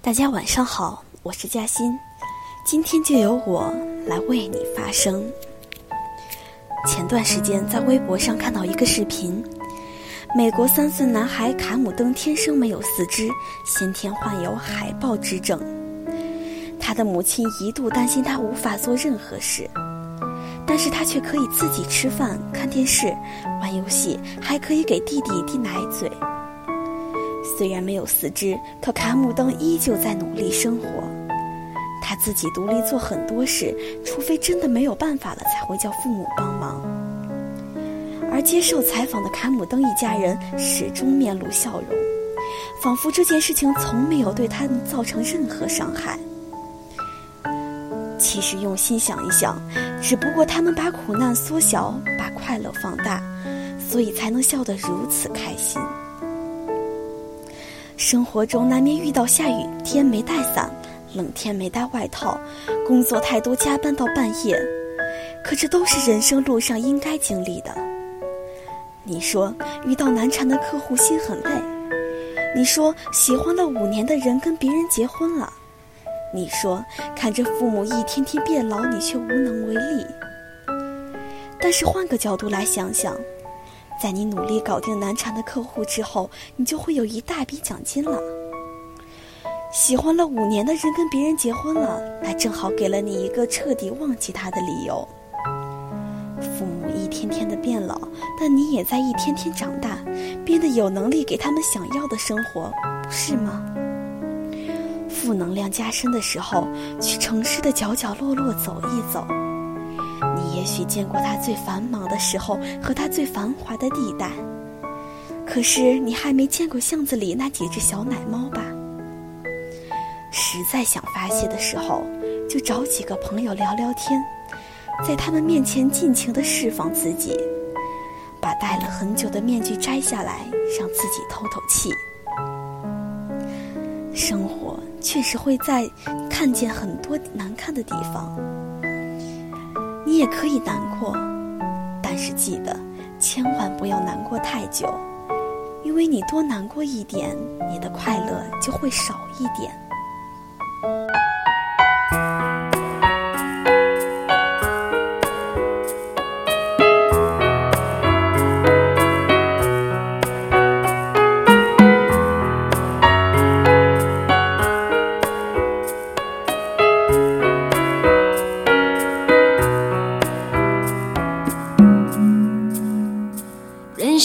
大家晚上好，我是嘉欣，今天就由我来为你发声。前段时间在微博上看到一个视频，美国三岁男孩卡姆登天生没有四肢，先天患有海豹肢症。他的母亲一度担心他无法做任何事，但是他却可以自己吃饭、看电视、玩游戏，还可以给弟弟递奶嘴。虽然没有四肢，可卡姆登依旧在努力生活。他自己独立做很多事，除非真的没有办法了，才会叫父母帮忙。而接受采访的卡姆登一家人始终面露笑容，仿佛这件事情从没有对他们造成任何伤害。其实用心想一想，只不过他们把苦难缩小，把快乐放大，所以才能笑得如此开心。生活中难免遇到下雨天没带伞，冷天没带外套，工作太多加班到半夜，可这都是人生路上应该经历的。你说遇到难缠的客户心很累，你说喜欢了五年的人跟别人结婚了，你说看着父母一天天变老，你却无能为力。但是换个角度来想想。在你努力搞定难缠的客户之后，你就会有一大笔奖金了。喜欢了五年的人跟别人结婚了，那正好给了你一个彻底忘记他的理由。父母一天天的变老，但你也在一天天长大，变得有能力给他们想要的生活，不是吗？负能量加深的时候，去城市的角角落落走一走。你也许见过它最繁忙的时候和它最繁华的地带，可是你还没见过巷子里那几只小奶猫吧？实在想发泄的时候，就找几个朋友聊聊天，在他们面前尽情的释放自己，把戴了很久的面具摘下来，让自己透透气。生活确实会在看见很多难看的地方。你也可以难过，但是记得千万不要难过太久，因为你多难过一点，你的快乐就会少一点。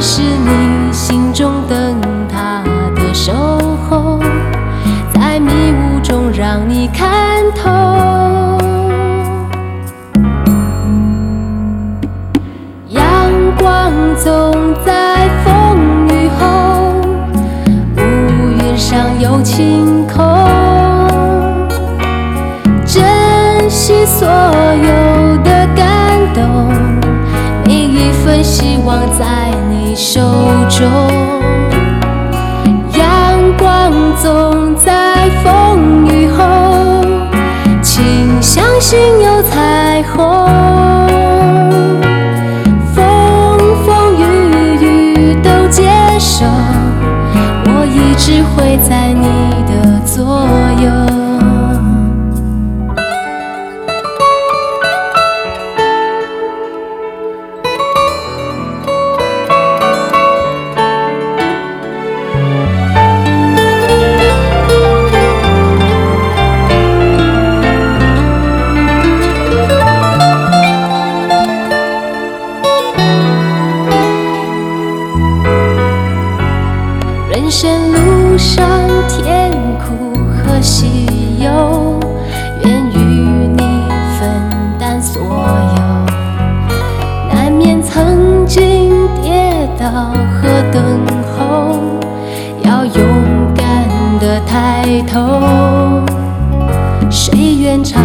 是你心中灯塔的守候，在迷雾中让你看透。阳光总在风雨后，乌云上有晴空。珍惜所有的感动，每一份希望在。手中，勇敢的抬头。谁愿常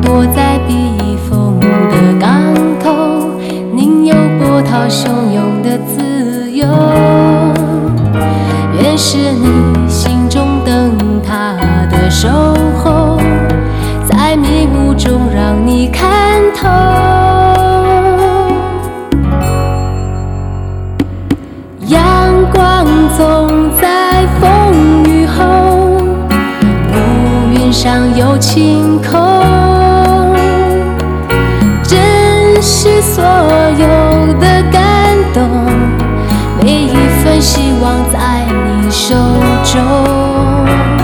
躲在避风的港口，宁有波涛汹涌的自由。愿是你心中灯塔的守候，在迷雾中让你看透。上有晴空。珍惜所有的感动，每一份希望在你手中。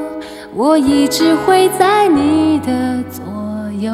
我一直会在你的左右。